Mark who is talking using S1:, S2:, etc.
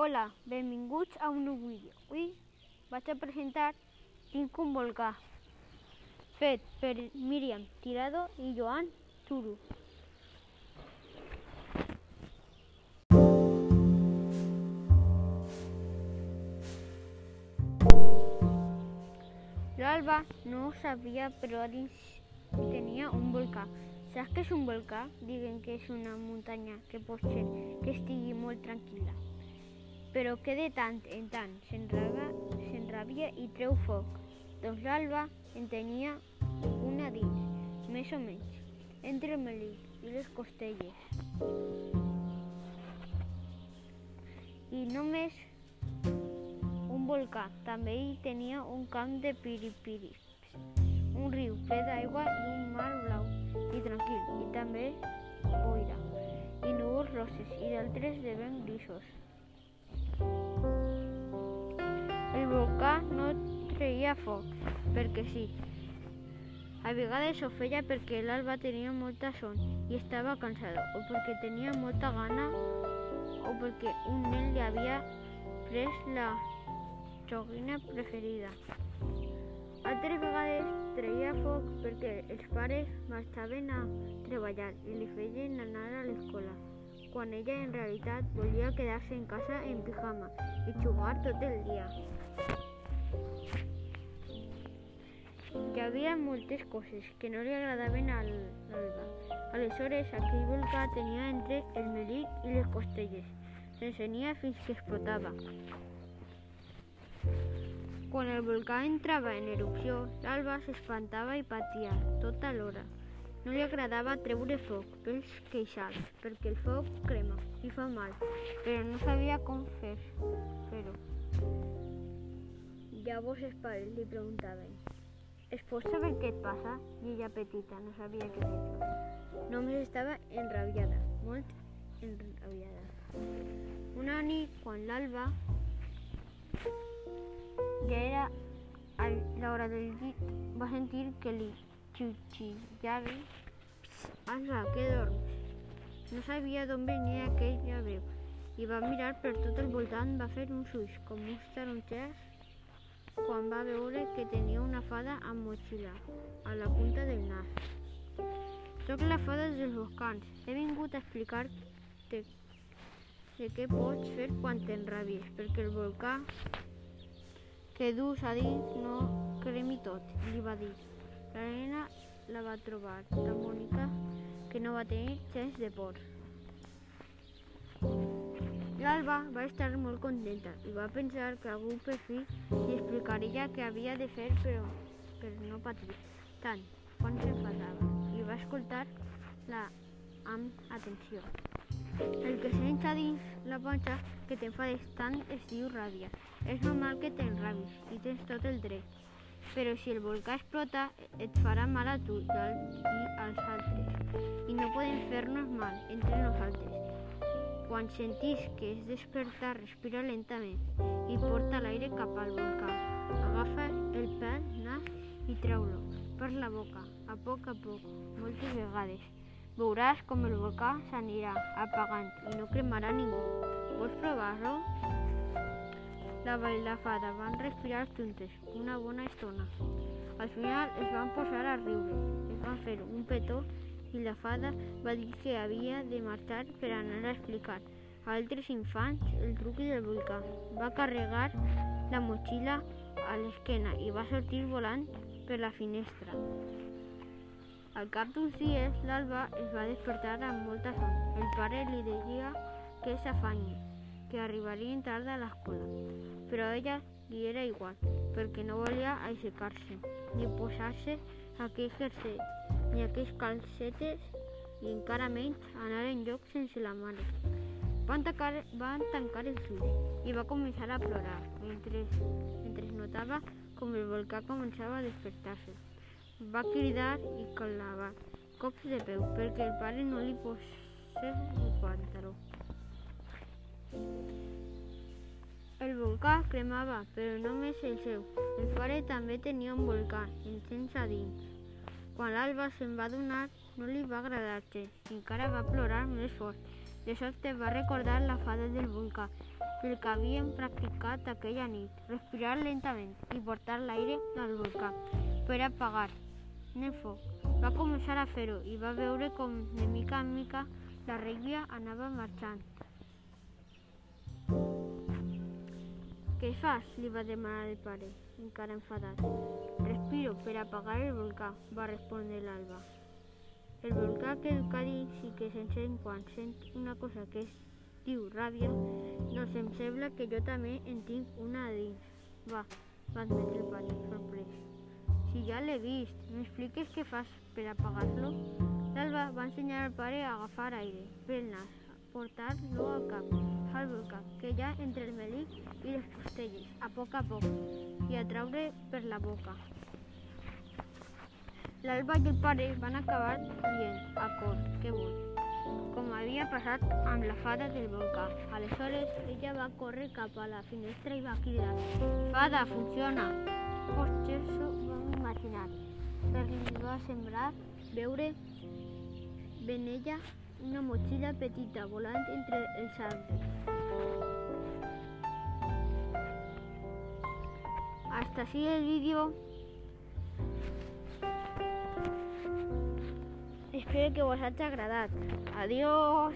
S1: Hola, benvinguts a un nou vídeo. Avui vaig a presentar Tinc un volcà, fet per Míriam Tirado i Joan Turu. L'Alba no ho sabia, però a un volcà. Saps què és un volcà? Diguen que és una muntanya que pot ser que estigui molt tranquil·la, però que de tant en tant s'enrabia i treu foc. Doncs l'Alba en tenia una dins, més o menys, entre el melic i les costelles. I només un volcà, també hi tenia un camp de piripiris, un riu ple d'aigua i un mar blau i tranquil, i també boira, i núvols roses i d'altres de vent grisos. Treia foc, perquè sí. A vegades ho feia perquè l'Alba tenia molta son i estava cansada, o perquè tenia molta gana, o perquè un nen li havia pres la joguina preferida. Altres vegades treia foc perquè els pares marxaven a treballar i li feien anar a l'escola, quan ella en realitat volia quedar-se en casa en pijama i jugar tot el dia. Hi havia moltes coses que no li agradaven a l'Alba. Aleshores, aquell volcà tenia entre el melic i les costelles. S'encenia fins que explotava. Quan el volcà entrava en erupció, l'Alba s'espantava i patia tota l'hora. No li agradava treure foc pels queixals, perquè el foc crema i fa mal, però no sabia com fer-ho. Fer Llavors els pares li preguntaven ¿Es pot saber què et passa? I ella petita no sabia què dir. Només estava enrabiada, molt enrabiada. Una nit, quan l'alba ja era a l'hora del llit, va sentir que li xutxillava Alba, que dorms? No sabia d'on venia aquella veu i va mirar per tot el voltant, va fer uns ulls com uns taronxers quan va veure que tenia una fada amb motxilla a la punta del nas. Soc la fada dels volcans. He vingut a explicar-te de què pots fer quan t'enrabies, perquè el volcà que dus a dins no cremi tot, li va dir. La nena la va trobar tan bonica que no va tenir gens de por. L'Alba va estar molt contenta i va pensar que algú per fi li explicaria què havia de fer però per no patir tant quan s'enfadava i va escoltar-la amb atenció. El que sents a dins la panxa que t'enfades tant es diu ràbia. És normal que t'enrabis i tens tot el dret. Però si el volcà explota, et farà mal a tu i als altres. I no podem fer-nos mal entre nosaltres. Quan sentis que és despertar, respira lentament i porta l'aire cap al volcà. Agafa el pèl, nas i treu-lo per la boca, a poc a poc, moltes vegades. Veuràs com el volcà s'anirà apagant i no cremarà ningú. Vols provar-ho? La i la fada van respirar juntes una bona estona. Al final es van posar a riure, es van fer un petó i la fada va dir que havia de marxar per anar a explicar a altres infants el truc del volcà. Va carregar la motxilla a l'esquena i va sortir volant per la finestra. Al cap d'uns dies, l'Alba es va despertar amb molta son. El pare li deia que s'afanyi, que arribarien tard a l'escola, però ella li era igual, perquè no volia aixecar-se ni posar-se aquell jersei ni aquells calcetes i encara menys anar en lloc sense la mare. Van tancar, van tancar els ulls i va començar a plorar mentre, mentre notava com el volcà començava a despertar-se. Va cridar i clavar cops de peu perquè el pare no li posés el pantaló. El volcà cremava, però només el seu. El pare també tenia un volcà, encens a dins. Quan l'Alba se'n va donar, no li va agradar i encara va plorar més fort. De sobte va recordar la fada del volcà, pel que havien practicat aquella nit, respirar lentament i portar l'aire al volcà per apagar el foc. Va començar a fer-ho i va veure com de mica en mica la rèbia anava marxant. Què fas? li va demanar el pare, encara enfadat. Respiro per apagar el volcà, va respondre l'Alba. El volcà que el Cadi sí que se'n sent quan sent una cosa que es diu ràbia, doncs em sembla que jo també en tinc una a dins. Va, va admetre el pare, sorprès. Si ja l'he vist, m'expliques què fas per apagar-lo? L'Alba va ensenyar al pare a agafar aire pel nas, portar-lo al cap, al volcà, que ja entre el melic i les costelles, a poc a poc, i a traure per la boca. L'Alba i el pare van acabar dient a cor que vol, com havia passat amb la fada del volcà. Aleshores, ella va córrer cap a la finestra i va cridar «Fada, funciona!» Potser s'ho vam imaginar, però li veure ben ella una motxilla petita volant entre els arbres. Hasta así el vídeo. Espero que vos haya agradat. Adiós.